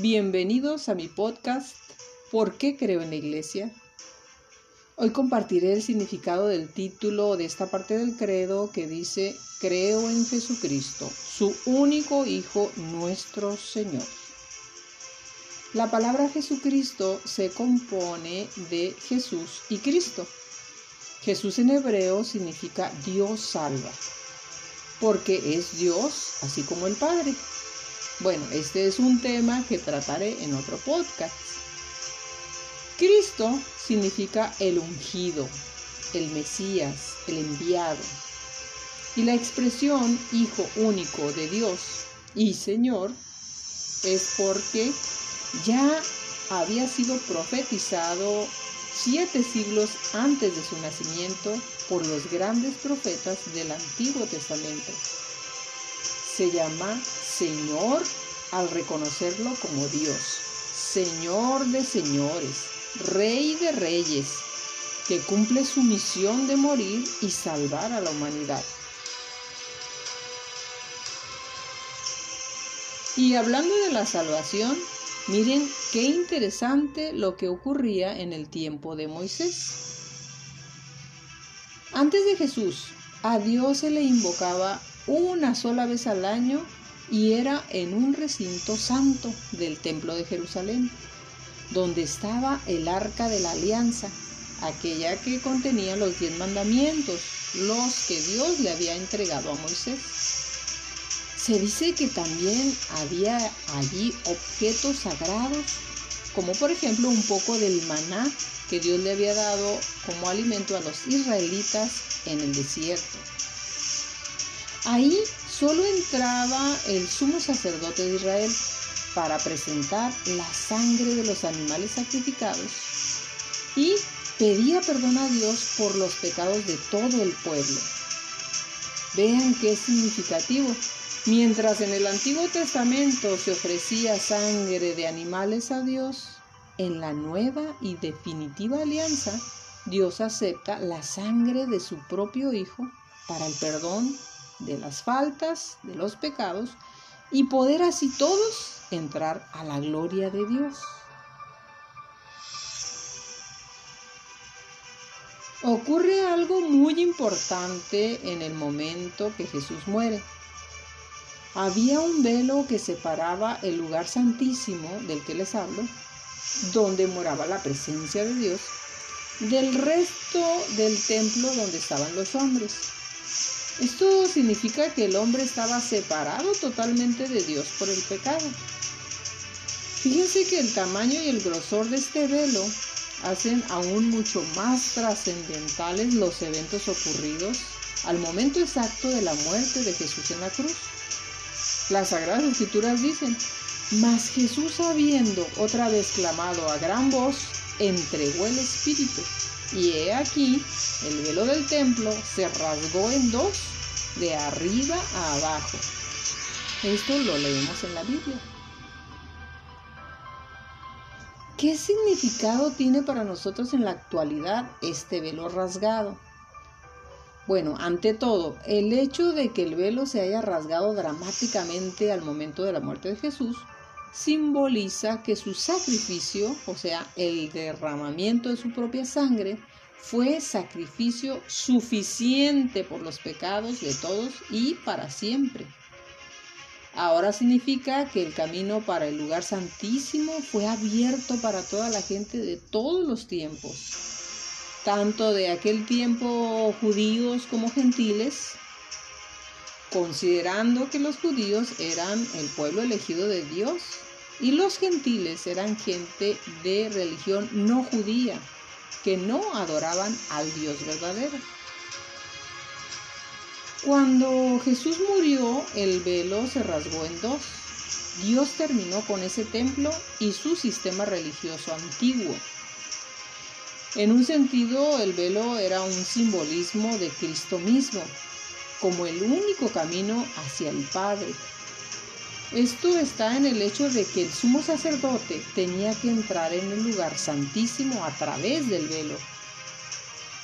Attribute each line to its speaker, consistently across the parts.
Speaker 1: Bienvenidos a mi podcast ¿Por qué creo en la iglesia? Hoy compartiré el significado del título de esta parte del credo que dice Creo en Jesucristo, su único Hijo, nuestro Señor. La palabra Jesucristo se compone de Jesús y Cristo. Jesús en hebreo significa Dios salva, porque es Dios así como el Padre. Bueno, este es un tema que trataré en otro podcast. Cristo significa el ungido, el Mesías, el enviado. Y la expresión Hijo único de Dios y Señor es porque ya había sido profetizado siete siglos antes de su nacimiento por los grandes profetas del Antiguo Testamento. Se llama Señor al reconocerlo como Dios, Señor de señores, Rey de reyes, que cumple su misión de morir y salvar a la humanidad. Y hablando de la salvación, miren qué interesante lo que ocurría en el tiempo de Moisés. Antes de Jesús, a Dios se le invocaba una sola vez al año y era en un recinto santo del templo de Jerusalén, donde estaba el arca de la alianza, aquella que contenía los diez mandamientos, los que Dios le había entregado a Moisés. Se dice que también había allí objetos sagrados, como por ejemplo un poco del maná que Dios le había dado como alimento a los israelitas en el desierto. Ahí solo entraba el sumo sacerdote de Israel para presentar la sangre de los animales sacrificados y pedía perdón a Dios por los pecados de todo el pueblo. Vean qué significativo. Mientras en el Antiguo Testamento se ofrecía sangre de animales a Dios, en la nueva y definitiva alianza, Dios acepta la sangre de su propio Hijo para el perdón de las faltas, de los pecados, y poder así todos entrar a la gloria de Dios. Ocurre algo muy importante en el momento que Jesús muere. Había un velo que separaba el lugar santísimo del que les hablo, donde moraba la presencia de Dios, del resto del templo donde estaban los hombres. Esto significa que el hombre estaba separado totalmente de Dios por el pecado. Fíjense que el tamaño y el grosor de este velo hacen aún mucho más trascendentales los eventos ocurridos al momento exacto de la muerte de Jesús en la cruz. Las Sagradas Escrituras dicen, mas Jesús habiendo otra vez clamado a gran voz, entregó el Espíritu. Y he aquí, el velo del templo se rasgó en dos, de arriba a abajo. Esto lo leemos en la Biblia. ¿Qué significado tiene para nosotros en la actualidad este velo rasgado? Bueno, ante todo, el hecho de que el velo se haya rasgado dramáticamente al momento de la muerte de Jesús simboliza que su sacrificio, o sea, el derramamiento de su propia sangre, fue sacrificio suficiente por los pecados de todos y para siempre. Ahora significa que el camino para el lugar santísimo fue abierto para toda la gente de todos los tiempos, tanto de aquel tiempo judíos como gentiles, considerando que los judíos eran el pueblo elegido de Dios y los gentiles eran gente de religión no judía, que no adoraban al Dios verdadero. Cuando Jesús murió, el velo se rasgó en dos. Dios terminó con ese templo y su sistema religioso antiguo. En un sentido, el velo era un simbolismo de Cristo mismo, como el único camino hacia el Padre. Esto está en el hecho de que el sumo sacerdote tenía que entrar en el lugar santísimo a través del velo.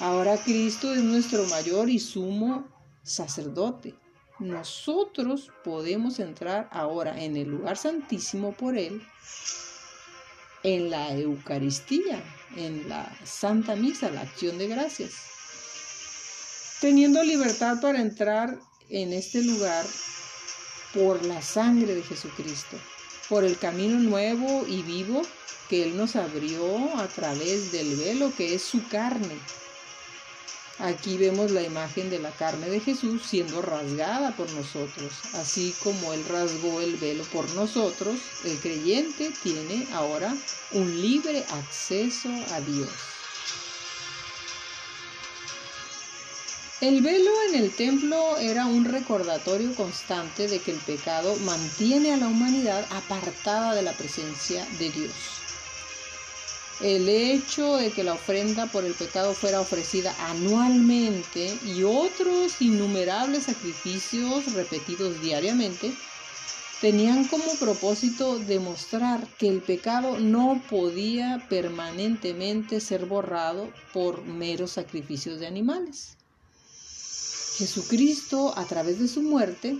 Speaker 1: Ahora Cristo es nuestro mayor y sumo sacerdote, nosotros podemos entrar ahora en el lugar santísimo por Él, en la Eucaristía, en la Santa Misa, la acción de gracias. Teniendo libertad para entrar en este lugar por la sangre de Jesucristo, por el camino nuevo y vivo que Él nos abrió a través del velo que es su carne Aquí vemos la imagen de la carne de Jesús siendo rasgada por nosotros. Así como Él rasgó el velo por nosotros, el creyente tiene ahora un libre acceso a Dios. El velo en el templo era un recordatorio constante de que el pecado mantiene a la humanidad apartada de la presencia de Dios. El hecho de que la ofrenda por el pecado fuera ofrecida anualmente y otros innumerables sacrificios repetidos diariamente tenían como propósito demostrar que el pecado no podía permanentemente ser borrado por meros sacrificios de animales. Jesucristo, a través de su muerte,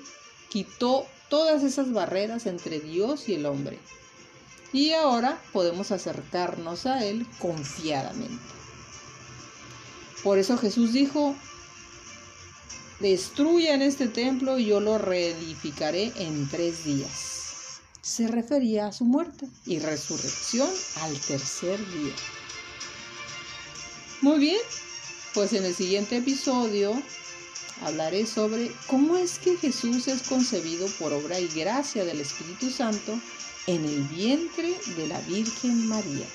Speaker 1: quitó todas esas barreras entre Dios y el hombre y ahora podemos acercarnos a Él confiadamente. Por eso Jesús dijo, destruyan este templo y yo lo reedificaré en tres días. Se refería a su muerte y resurrección al tercer día. Muy bien, pues en el siguiente episodio hablaré sobre cómo es que Jesús es concebido por obra y gracia del Espíritu Santo en el vientre de la Virgen María.